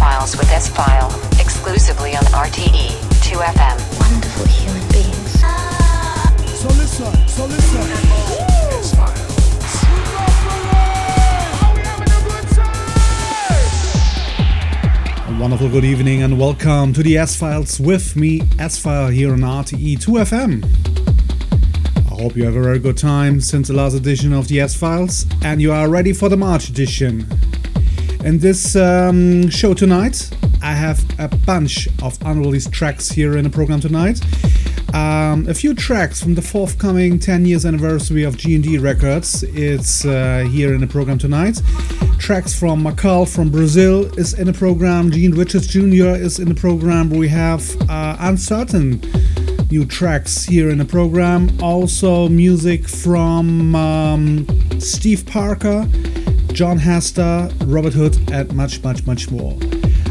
Files with S File, exclusively on RTE 2FM. Wonderful human beings. So listen, so listen. Wonderful good evening and welcome to the S Files with me, S File, here on RTE 2FM. I hope you have a very good time since the last edition of the S Files and you are ready for the March edition. In this um, show tonight, I have a bunch of unreleased tracks here in the program tonight. Um, a few tracks from the forthcoming 10 years anniversary of GND Records. It's uh, here in the program tonight. Tracks from Marcal from Brazil is in the program. Gene Richards Jr. is in the program. We have uh, Uncertain new tracks here in the program. Also, music from um, Steve Parker, Jon Hester, Robert Hood, and much, much, much more.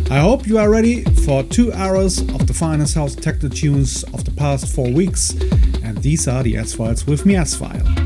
I hope you are ready for two hours of the finest house techno tunes of the past four weeks. And these are the S Files with me, S File.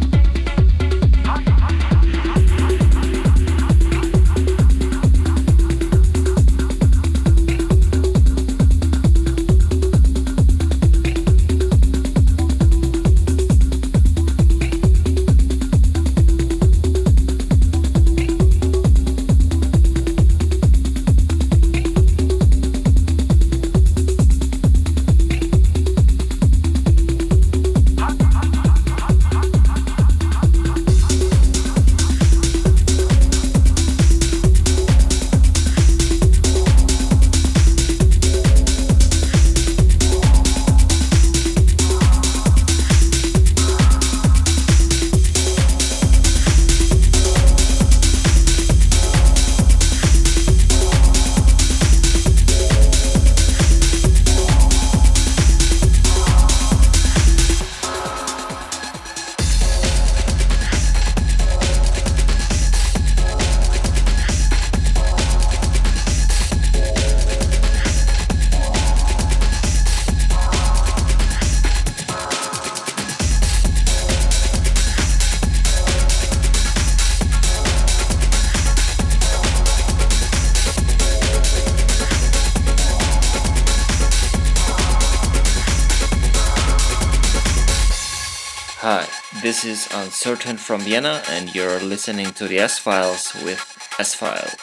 This is Uncertain from Vienna, and you're listening to the S Files with S File.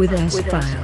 With S-File.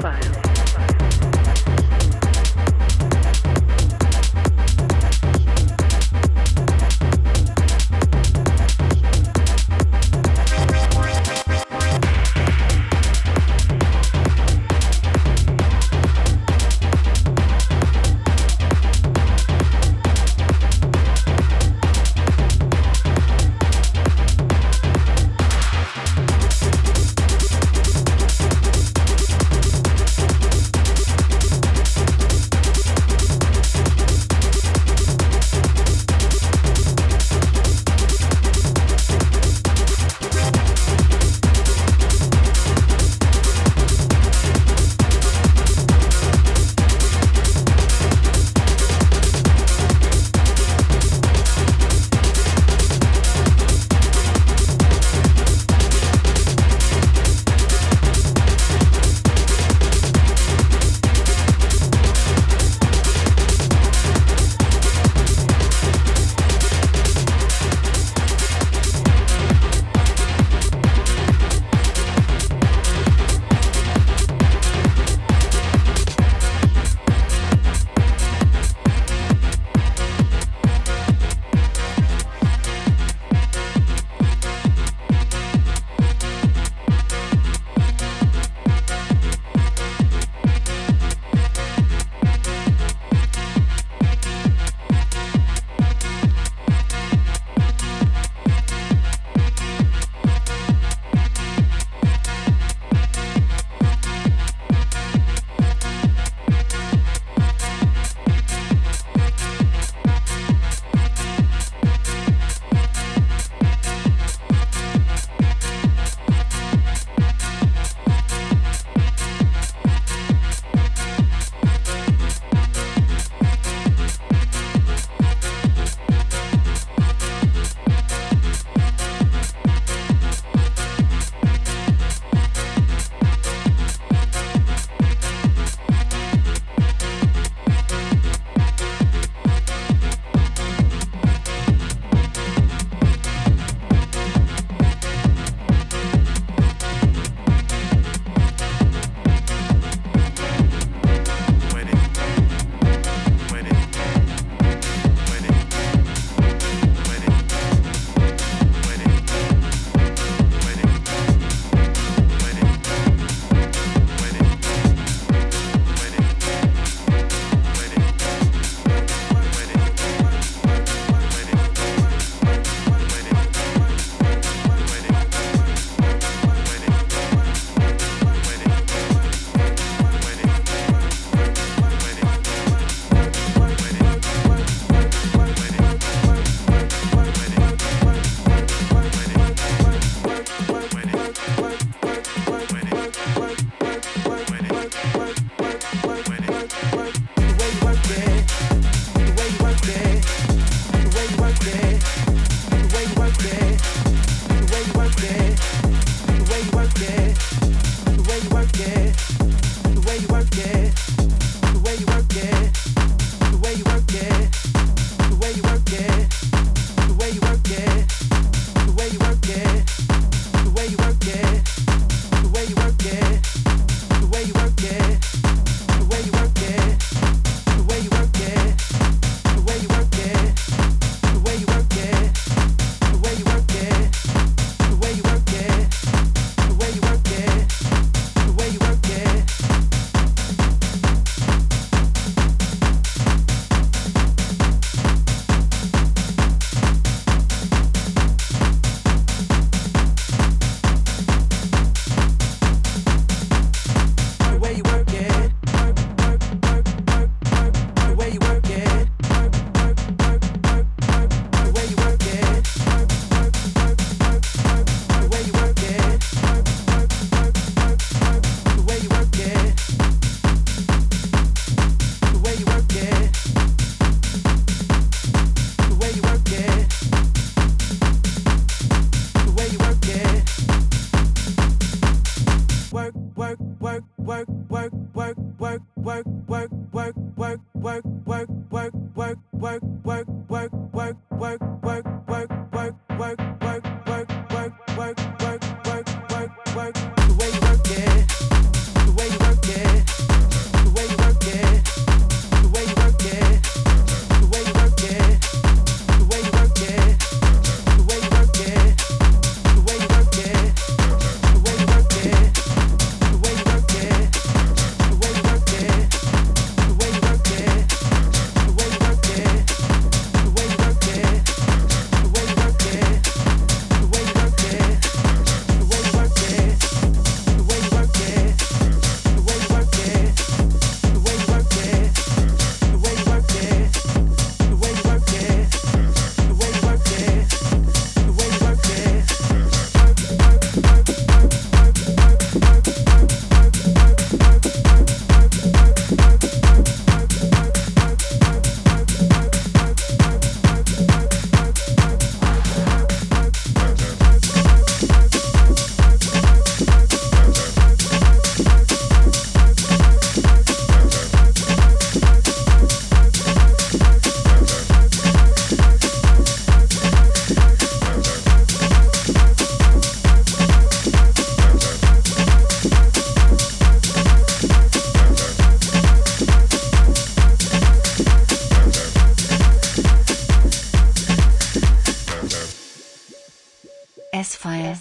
S-File.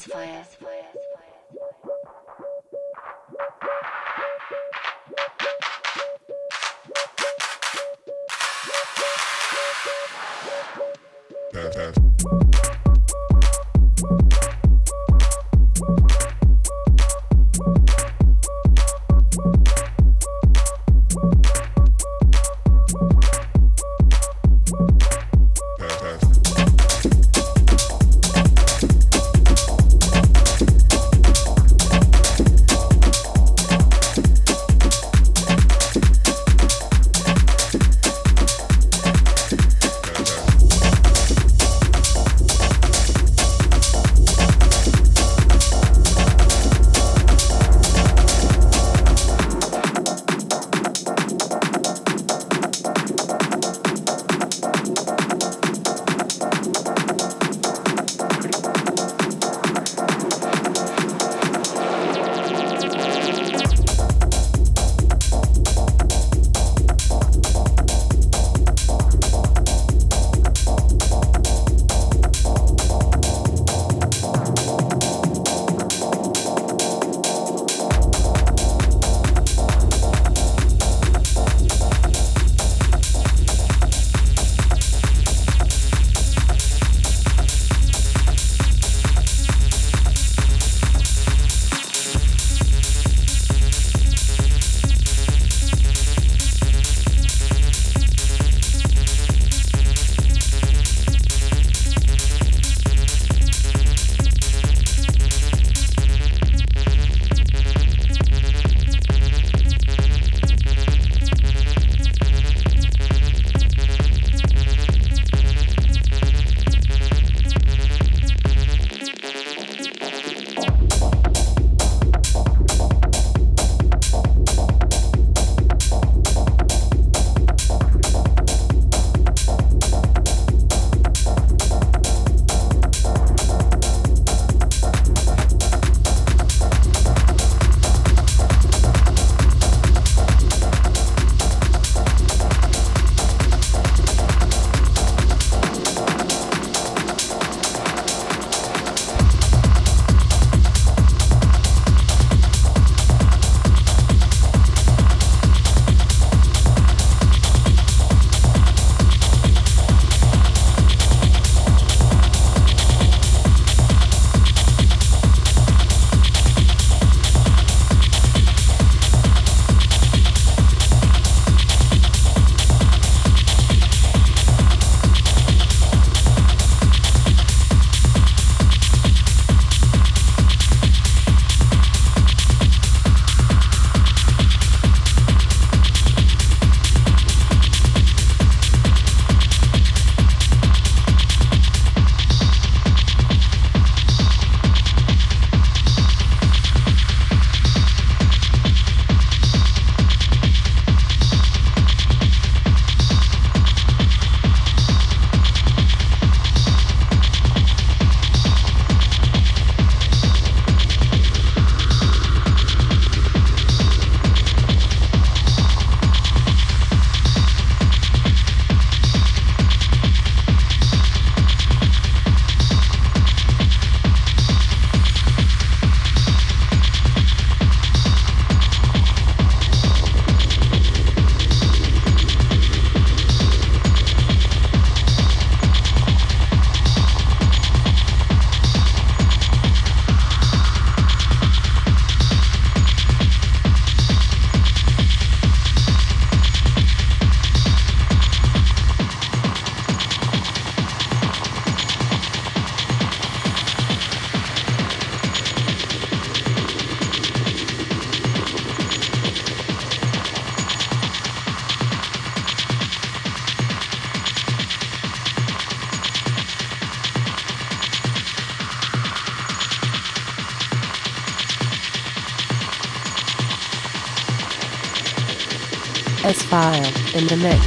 In the mix.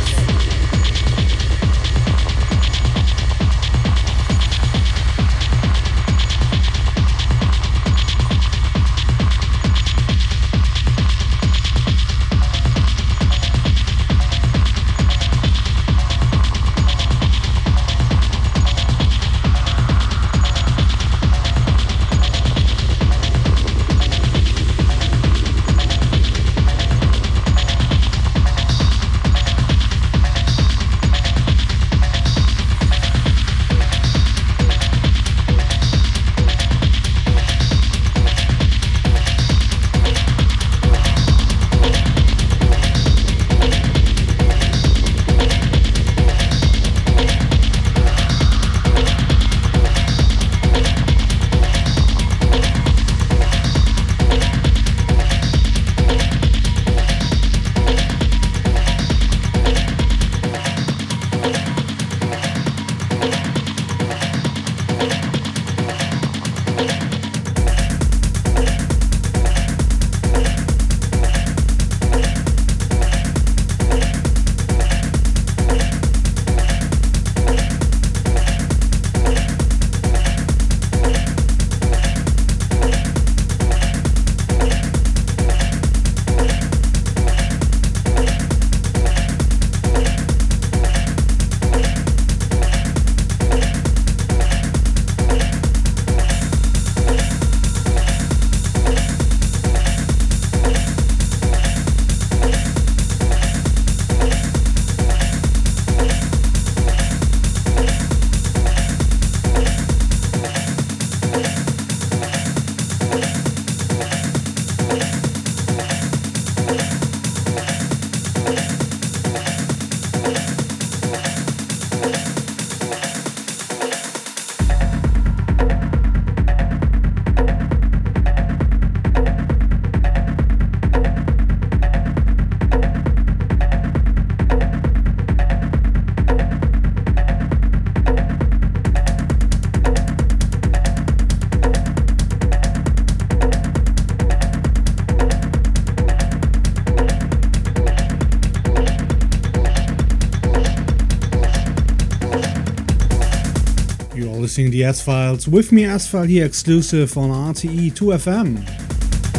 The S Files with me, S File here, exclusive on RTE 2FM.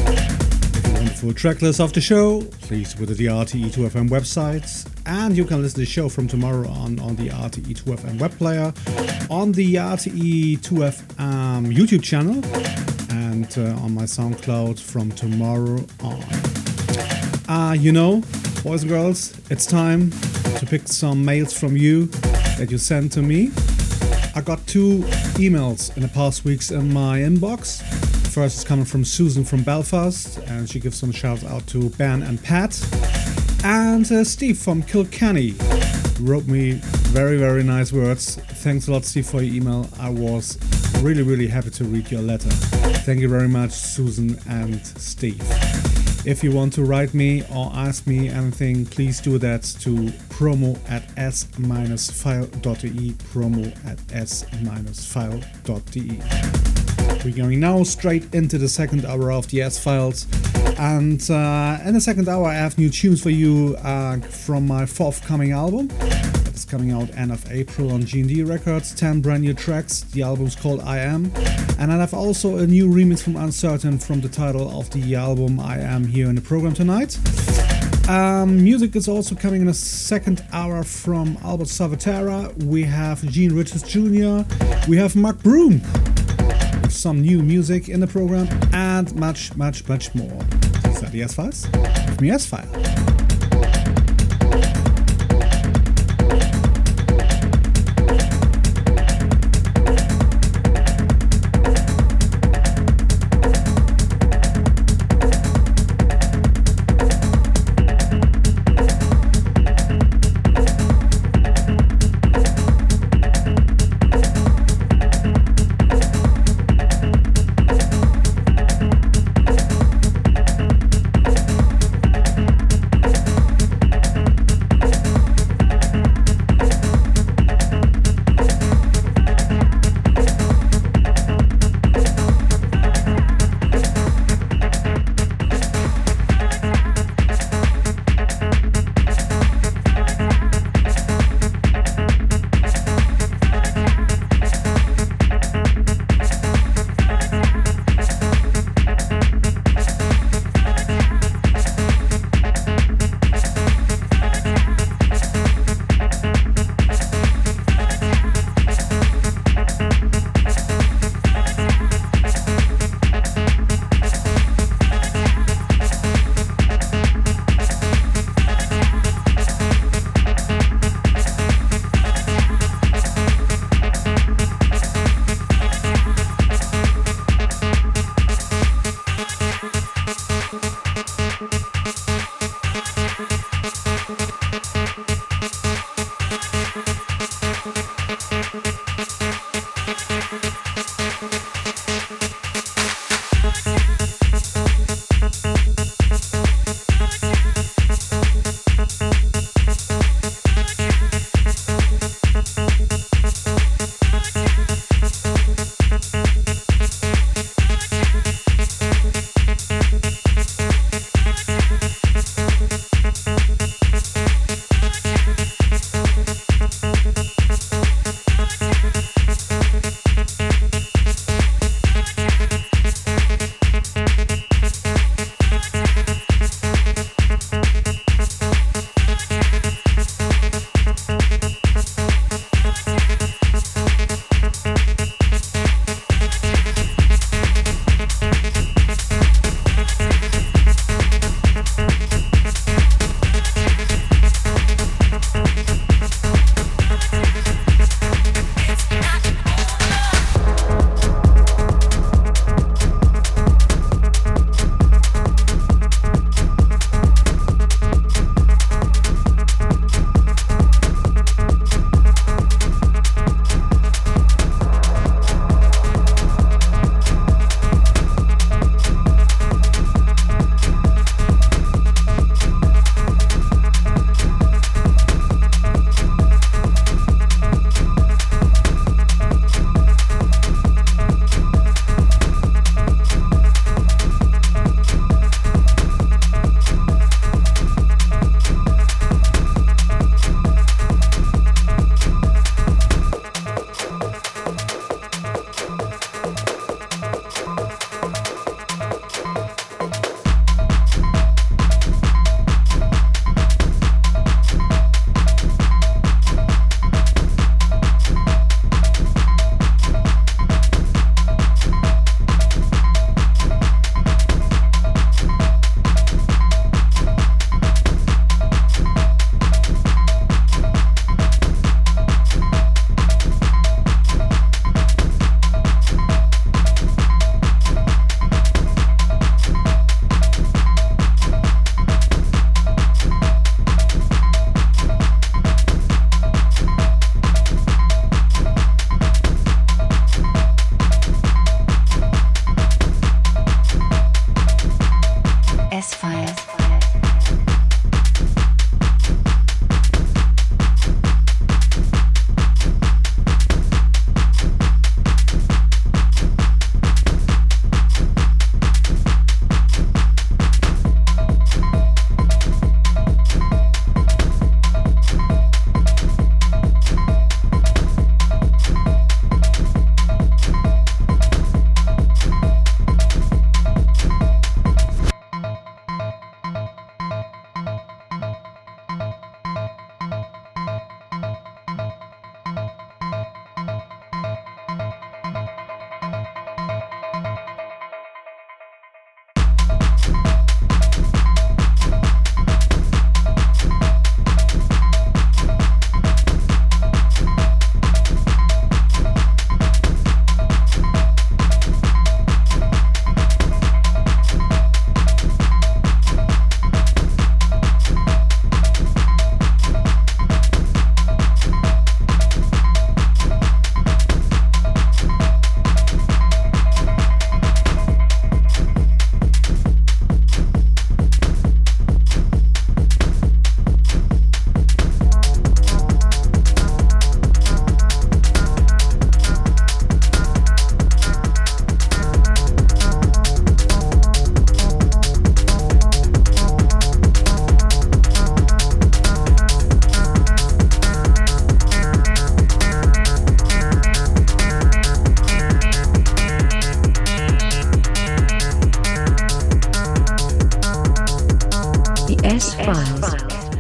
If you want full track list of the show, please visit the RTE 2FM website, and you can listen to the show from tomorrow on on the RTE 2FM web player, on the RTE 2FM YouTube channel, and uh, on my SoundCloud from tomorrow on. Ah, uh, you know, boys and girls, it's time to pick some mails from you that you sent to me. I got two emails in the past weeks in my inbox. First is coming from Susan from Belfast, and she gives some shouts out to Ben and Pat. And uh, Steve from Kilkenny wrote me very, very nice words. Thanks a lot, Steve, for your email. I was really, really happy to read your letter. Thank you very much, Susan and Steve. If you want to write me or ask me anything, please do that to promo at s-file.de, promo at s-file.de. We're going now straight into the second hour of the S Files, and uh, in the second hour, I have new tunes for you uh, from my forthcoming album. Coming out end of April on GND Records. 10 brand new tracks. The album's called I Am. And I have also a new remix from Uncertain from the title of the album I Am here in the program tonight. Um, music is also coming in a second hour from Albert Salvatierra. We have Gene Richards Jr. We have Mark Broom. Some new music in the program and much, much, much more. These are the S Files. With me, S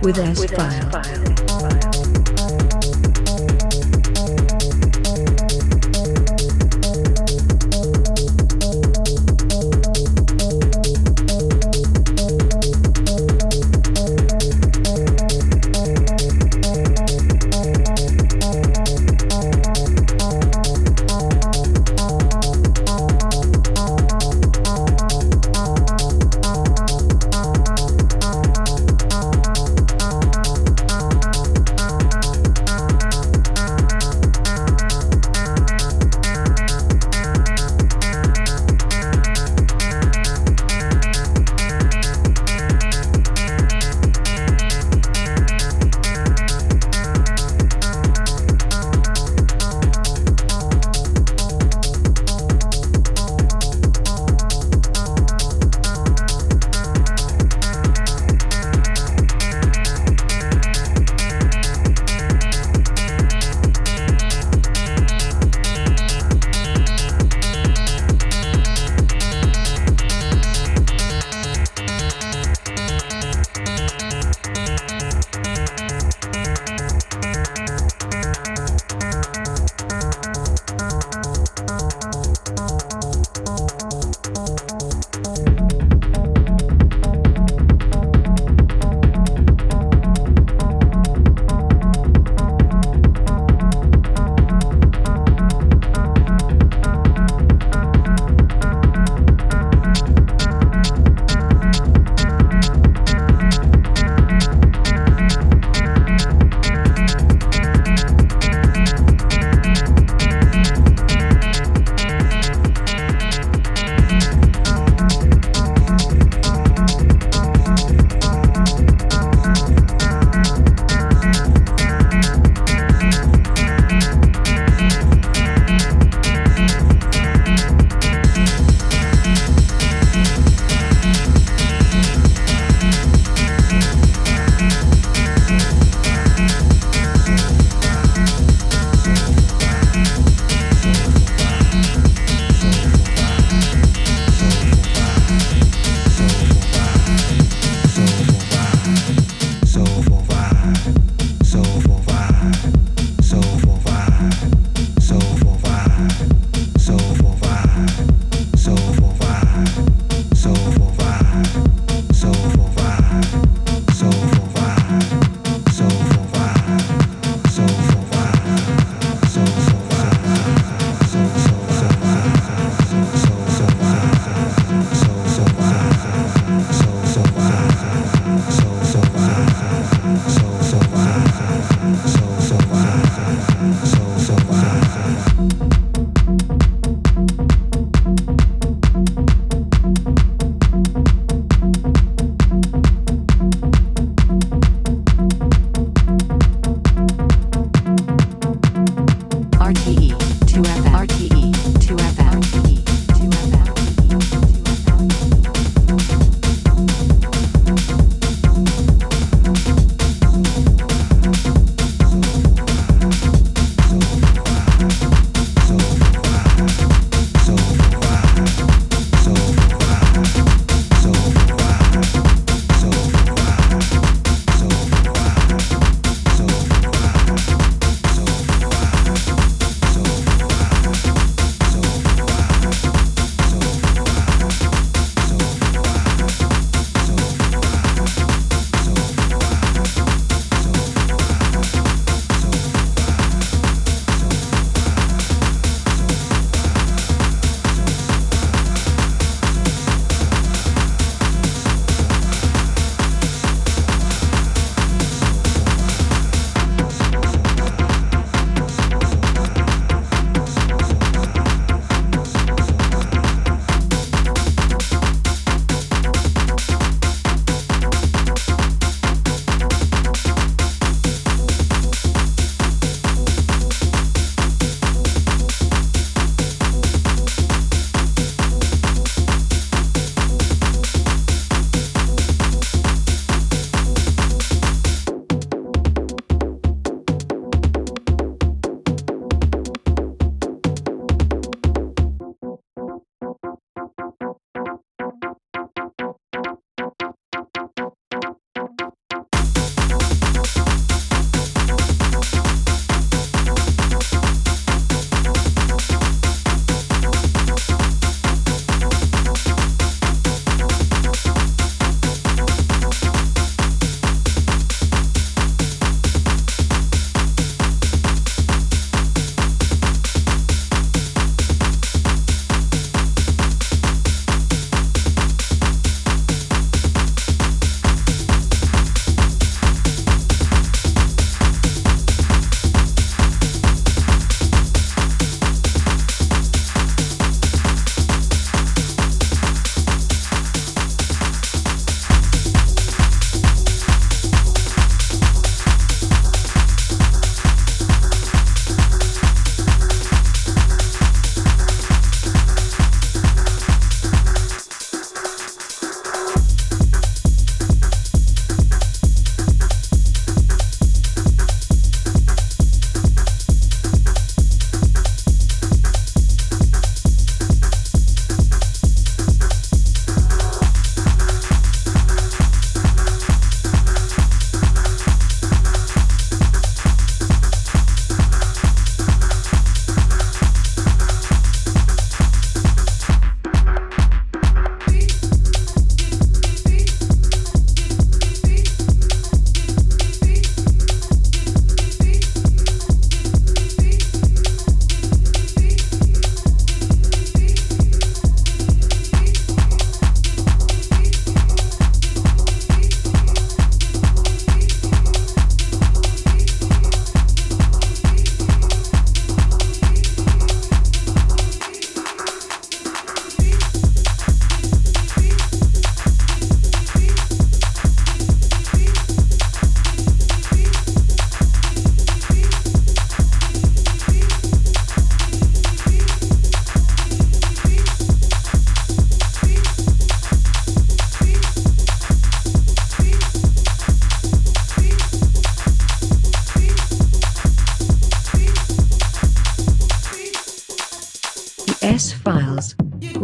with S-File.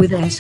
With S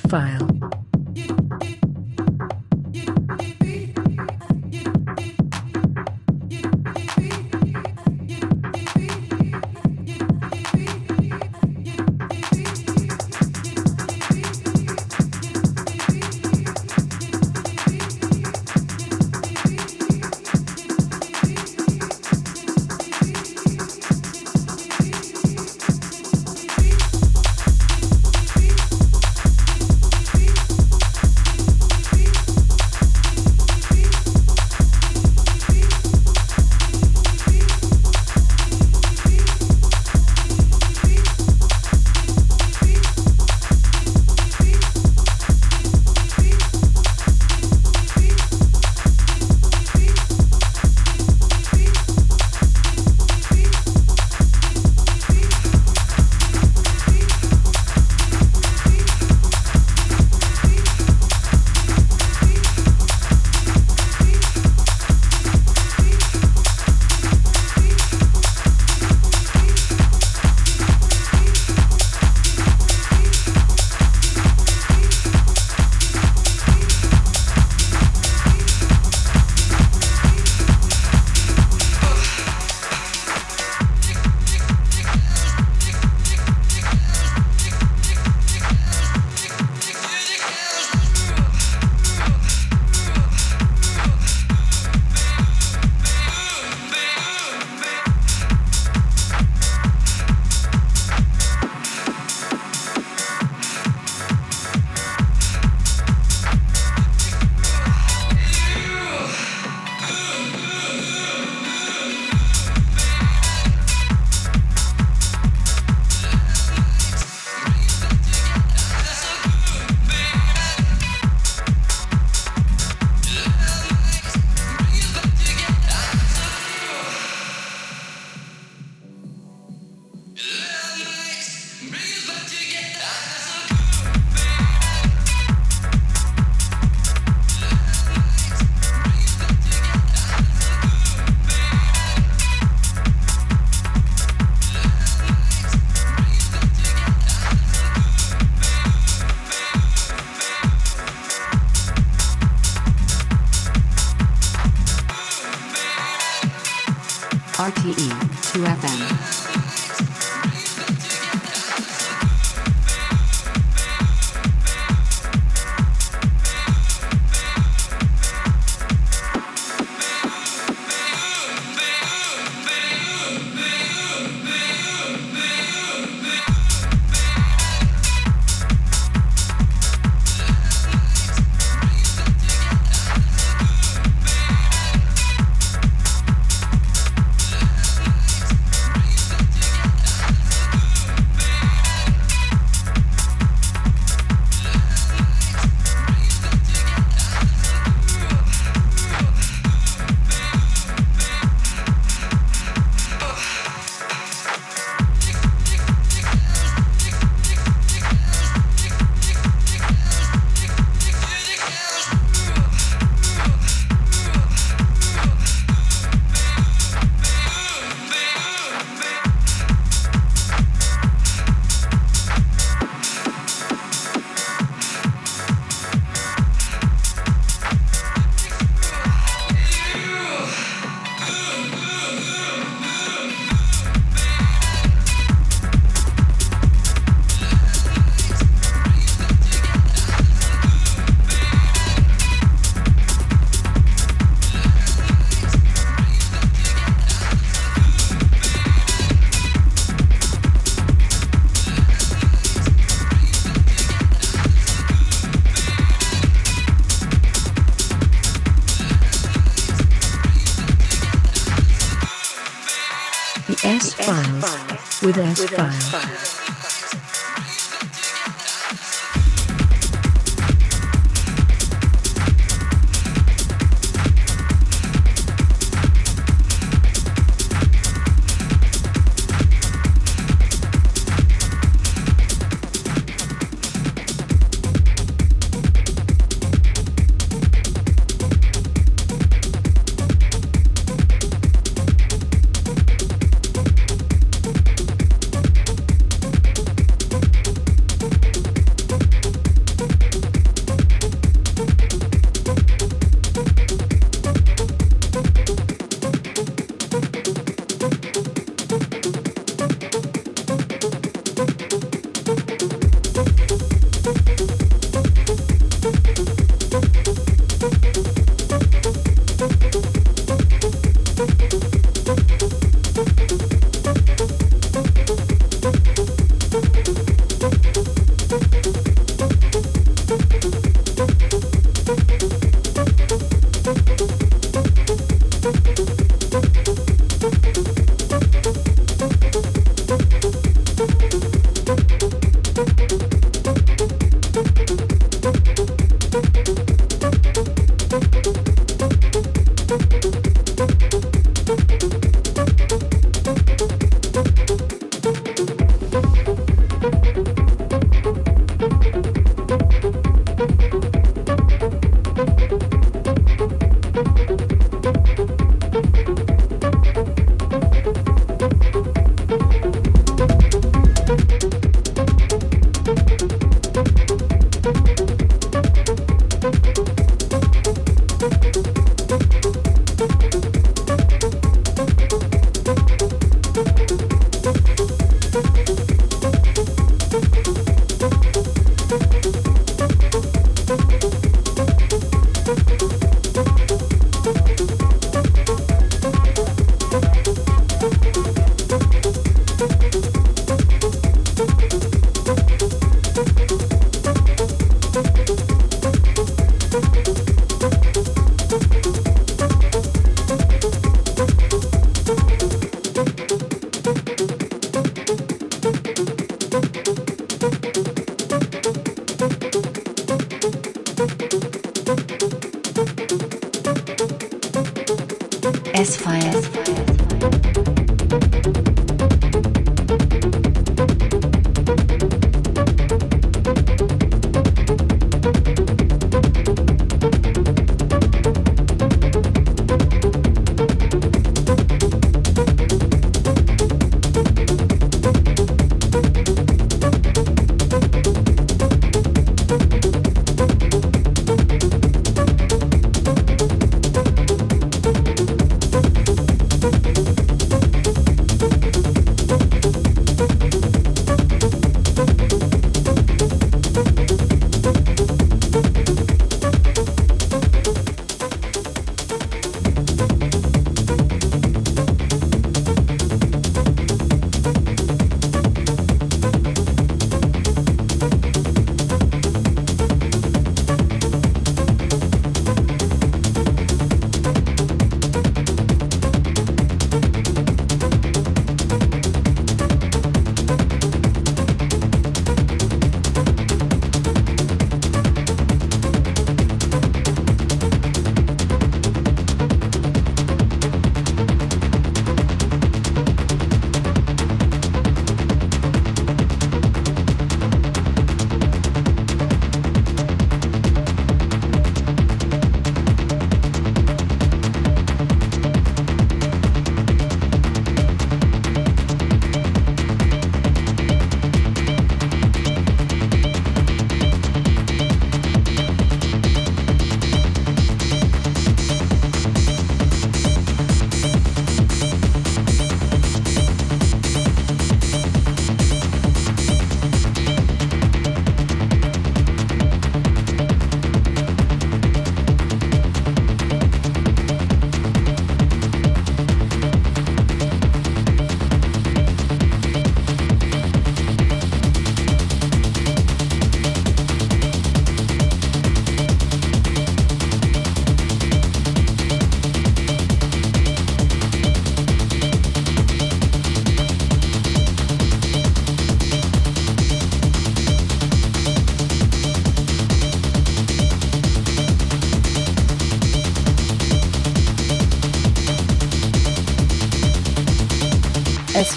File.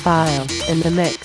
File. In the mix.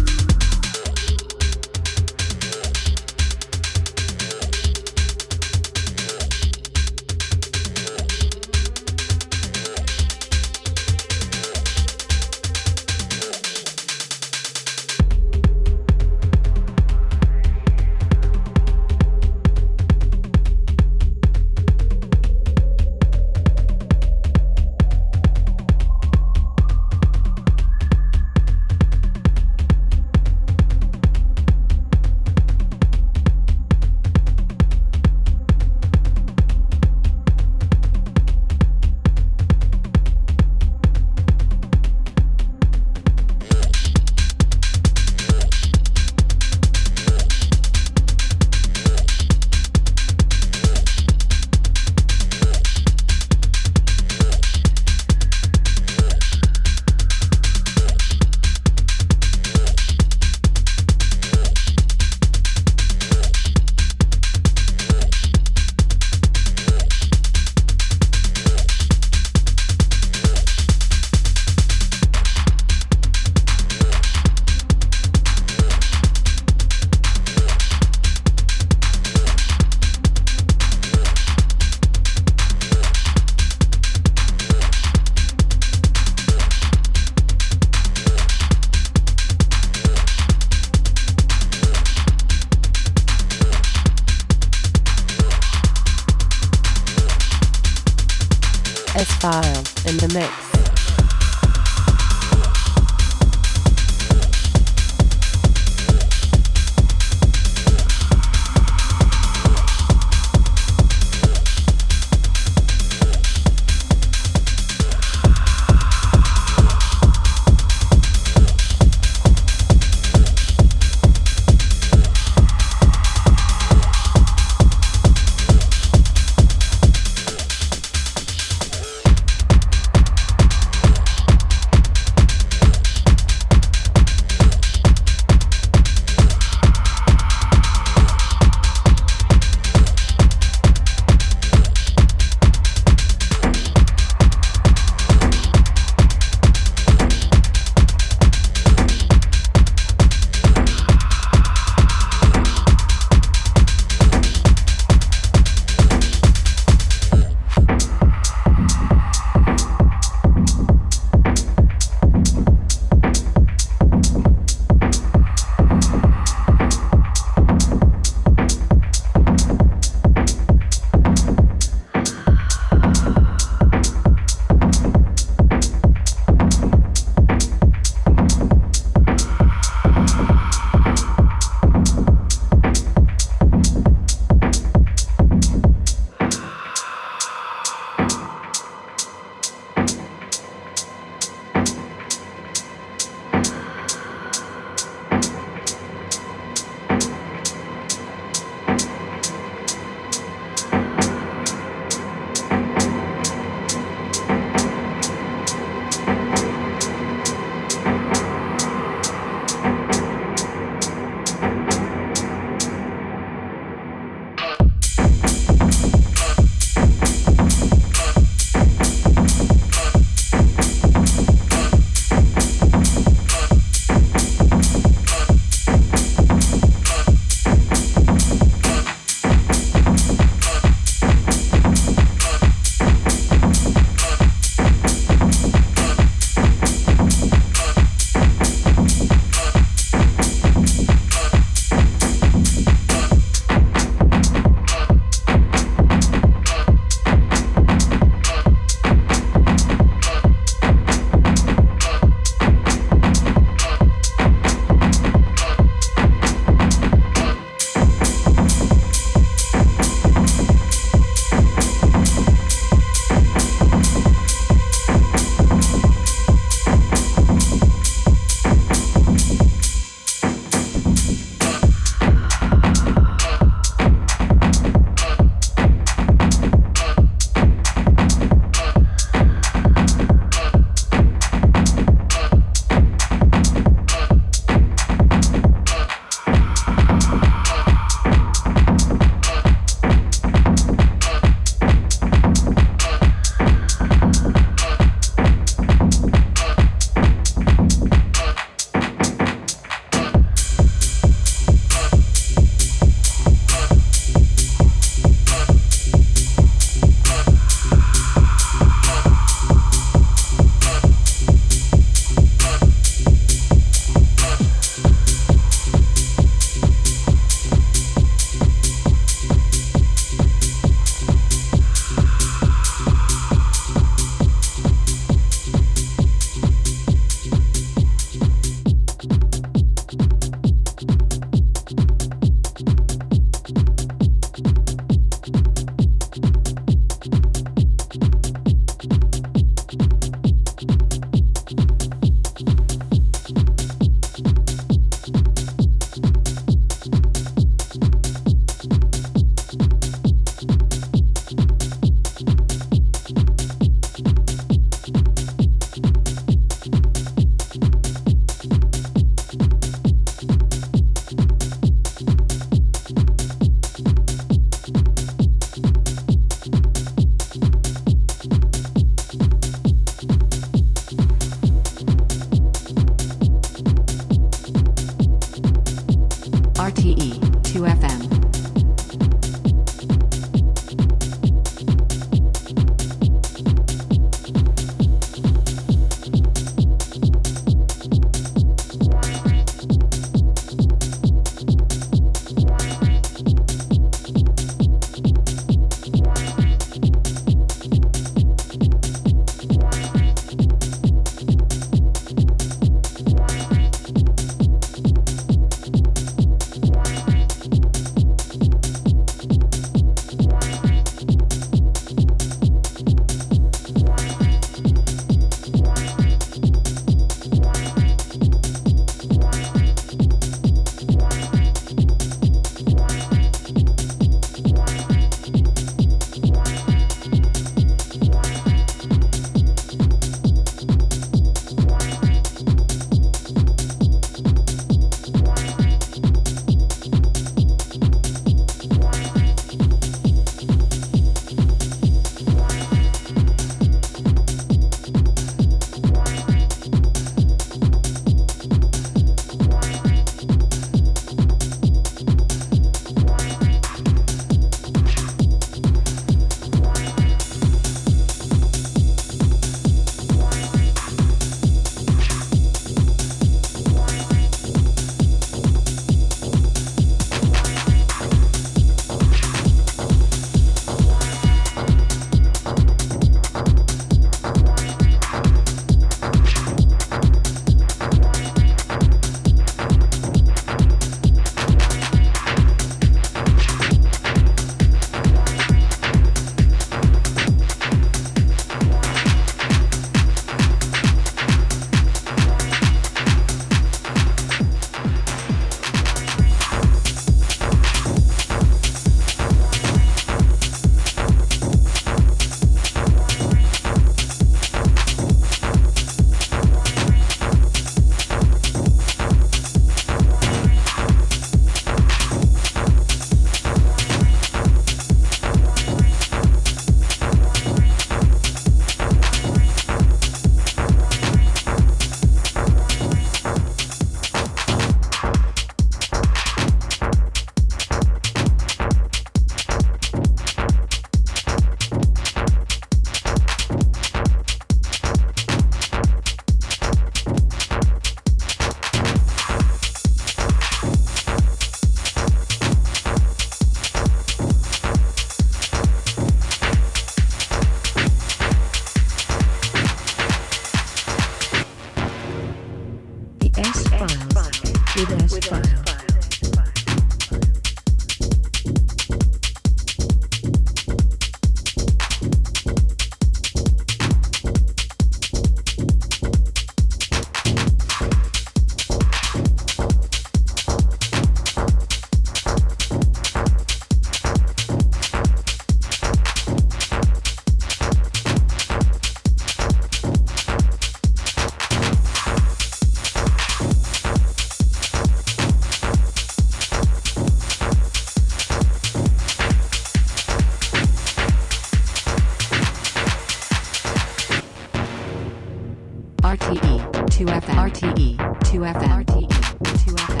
2FRTE, 2FRTE, 2FRTE.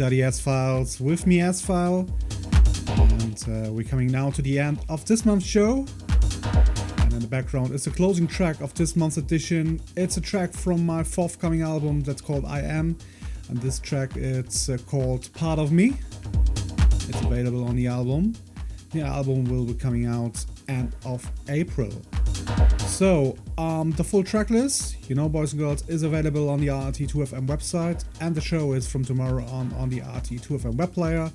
These are the S Files with me, S-File. And uh, we're coming now to the end of this month's show. And in the background is the closing track of this month's edition. It's a track from my forthcoming album that's called I Am. And this track it's uh, called Part of Me. It's available on the album. The album will be coming out end of April. So, um, the full track list, you know, boys and girls, is available on the RTE2FM website, and the show is from tomorrow on on the RTE2FM web player,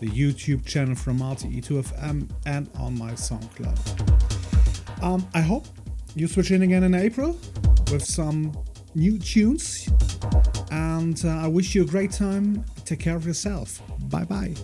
the YouTube channel from RTE2FM, and on my SoundCloud. Um, I hope you switch in again in April with some new tunes, and uh, I wish you a great time. Take care of yourself. Bye bye.